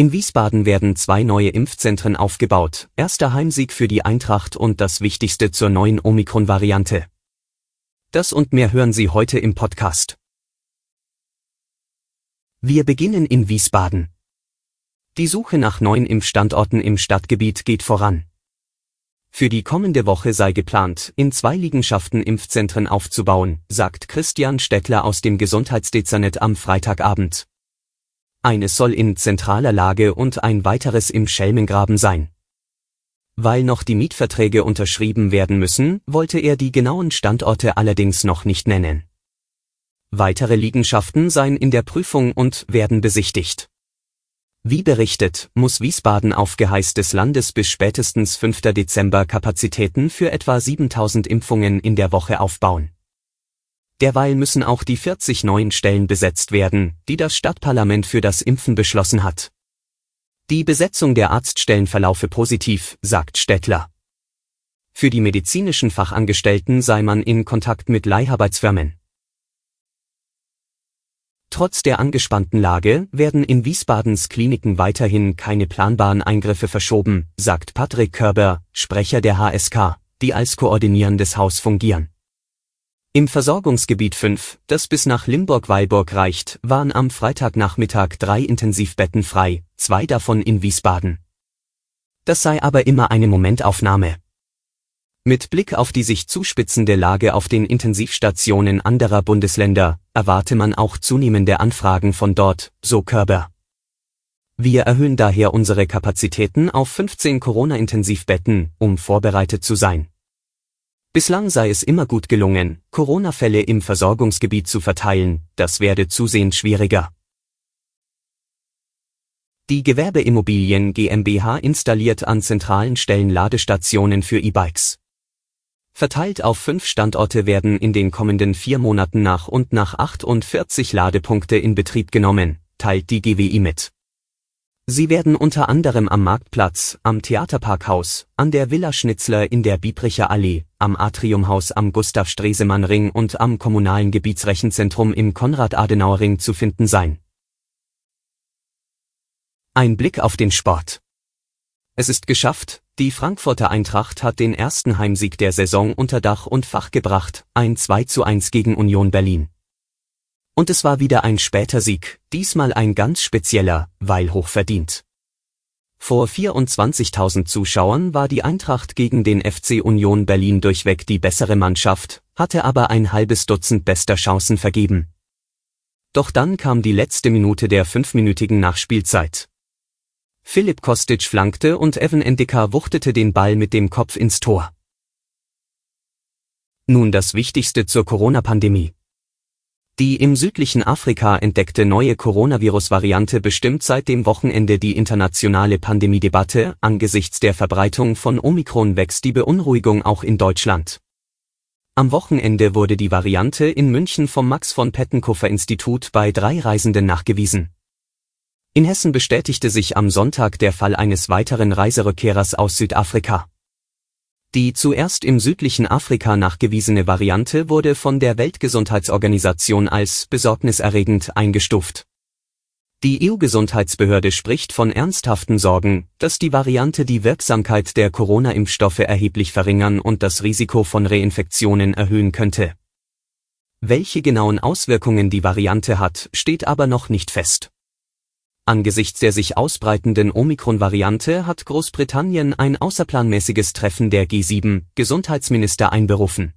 In Wiesbaden werden zwei neue Impfzentren aufgebaut, erster Heimsieg für die Eintracht und das Wichtigste zur neuen Omikron-Variante. Das und mehr hören Sie heute im Podcast. Wir beginnen in Wiesbaden. Die Suche nach neuen Impfstandorten im Stadtgebiet geht voran. Für die kommende Woche sei geplant, in zwei Liegenschaften Impfzentren aufzubauen, sagt Christian Stettler aus dem Gesundheitsdezernet am Freitagabend. Eines soll in zentraler Lage und ein weiteres im Schelmengraben sein. Weil noch die Mietverträge unterschrieben werden müssen, wollte er die genauen Standorte allerdings noch nicht nennen. Weitere Liegenschaften seien in der Prüfung und werden besichtigt. Wie berichtet, muss Wiesbaden auf Geheiß des Landes bis spätestens 5. Dezember Kapazitäten für etwa 7000 Impfungen in der Woche aufbauen. Derweil müssen auch die 40 neuen Stellen besetzt werden, die das Stadtparlament für das Impfen beschlossen hat. Die Besetzung der Arztstellen verlaufe positiv, sagt Stettler. Für die medizinischen Fachangestellten sei man in Kontakt mit Leiharbeitsfirmen. Trotz der angespannten Lage werden in Wiesbadens Kliniken weiterhin keine planbaren Eingriffe verschoben, sagt Patrick Körber, Sprecher der HSK, die als koordinierendes Haus fungieren. Im Versorgungsgebiet 5, das bis nach Limburg-Weilburg reicht, waren am Freitagnachmittag drei Intensivbetten frei, zwei davon in Wiesbaden. Das sei aber immer eine Momentaufnahme. Mit Blick auf die sich zuspitzende Lage auf den Intensivstationen anderer Bundesländer erwarte man auch zunehmende Anfragen von dort, so Körber. Wir erhöhen daher unsere Kapazitäten auf 15 Corona-Intensivbetten, um vorbereitet zu sein. Bislang sei es immer gut gelungen, Corona-Fälle im Versorgungsgebiet zu verteilen, das werde zusehends schwieriger. Die Gewerbeimmobilien GmbH installiert an zentralen Stellen Ladestationen für E-Bikes. Verteilt auf fünf Standorte werden in den kommenden vier Monaten nach und nach 48 Ladepunkte in Betrieb genommen, teilt die GWI mit. Sie werden unter anderem am Marktplatz, am Theaterparkhaus, an der Villa Schnitzler in der Biebricher Allee, am Atriumhaus am Gustav-Stresemann-Ring und am kommunalen Gebietsrechenzentrum im Konrad-Adenauer-Ring zu finden sein. Ein Blick auf den Sport. Es ist geschafft, die Frankfurter Eintracht hat den ersten Heimsieg der Saison unter Dach und Fach gebracht, ein 2 zu 1 gegen Union Berlin. Und es war wieder ein später Sieg, diesmal ein ganz spezieller, weil hochverdient. Vor 24.000 Zuschauern war die Eintracht gegen den FC Union Berlin durchweg die bessere Mannschaft, hatte aber ein halbes Dutzend bester Chancen vergeben. Doch dann kam die letzte Minute der fünfminütigen Nachspielzeit. Philipp Kostic flankte und Evan Endika wuchtete den Ball mit dem Kopf ins Tor. Nun das Wichtigste zur Corona-Pandemie. Die im südlichen Afrika entdeckte neue Coronavirus-Variante bestimmt seit dem Wochenende die internationale Pandemiedebatte, angesichts der Verbreitung von Omikron wächst die Beunruhigung auch in Deutschland. Am Wochenende wurde die Variante in München vom Max von Pettenkofer Institut bei drei Reisenden nachgewiesen. In Hessen bestätigte sich am Sonntag der Fall eines weiteren Reiserückkehrers aus Südafrika. Die zuerst im südlichen Afrika nachgewiesene Variante wurde von der Weltgesundheitsorganisation als besorgniserregend eingestuft. Die EU-Gesundheitsbehörde spricht von ernsthaften Sorgen, dass die Variante die Wirksamkeit der Corona-Impfstoffe erheblich verringern und das Risiko von Reinfektionen erhöhen könnte. Welche genauen Auswirkungen die Variante hat, steht aber noch nicht fest. Angesichts der sich ausbreitenden Omikron-Variante hat Großbritannien ein außerplanmäßiges Treffen der G7-Gesundheitsminister einberufen.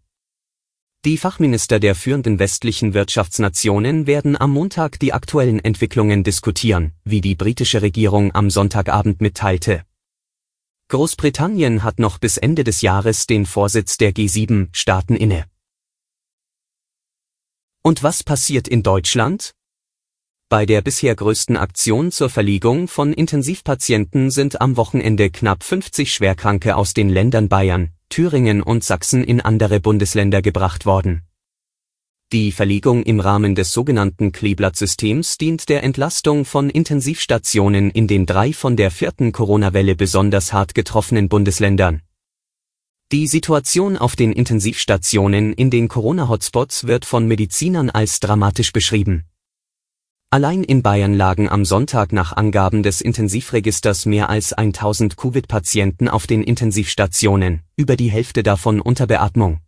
Die Fachminister der führenden westlichen Wirtschaftsnationen werden am Montag die aktuellen Entwicklungen diskutieren, wie die britische Regierung am Sonntagabend mitteilte. Großbritannien hat noch bis Ende des Jahres den Vorsitz der G7-Staaten inne. Und was passiert in Deutschland? Bei der bisher größten Aktion zur Verlegung von Intensivpatienten sind am Wochenende knapp 50 Schwerkranke aus den Ländern Bayern, Thüringen und Sachsen in andere Bundesländer gebracht worden. Die Verlegung im Rahmen des sogenannten Kleeblatt-Systems dient der Entlastung von Intensivstationen in den drei von der vierten Corona-Welle besonders hart getroffenen Bundesländern. Die Situation auf den Intensivstationen in den Corona-Hotspots wird von Medizinern als dramatisch beschrieben Allein in Bayern lagen am Sonntag nach Angaben des Intensivregisters mehr als 1000 Covid-Patienten auf den Intensivstationen, über die Hälfte davon unter Beatmung.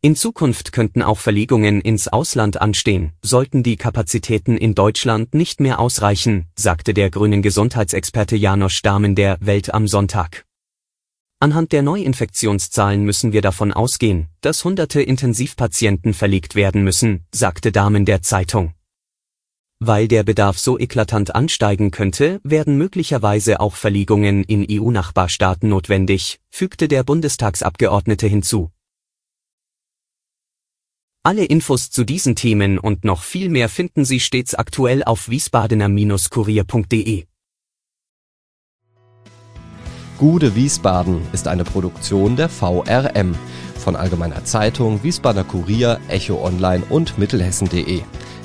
In Zukunft könnten auch Verlegungen ins Ausland anstehen, sollten die Kapazitäten in Deutschland nicht mehr ausreichen, sagte der grünen Gesundheitsexperte Janosch Dahmen der Welt am Sonntag. Anhand der Neuinfektionszahlen müssen wir davon ausgehen, dass hunderte Intensivpatienten verlegt werden müssen, sagte Dahmen der Zeitung. Weil der Bedarf so eklatant ansteigen könnte, werden möglicherweise auch Verlegungen in EU-Nachbarstaaten notwendig, fügte der Bundestagsabgeordnete hinzu. Alle Infos zu diesen Themen und noch viel mehr finden Sie stets aktuell auf wiesbadener-kurier.de. Gude Wiesbaden ist eine Produktion der VRM von Allgemeiner Zeitung, Wiesbadener Kurier, Echo Online und Mittelhessen.de.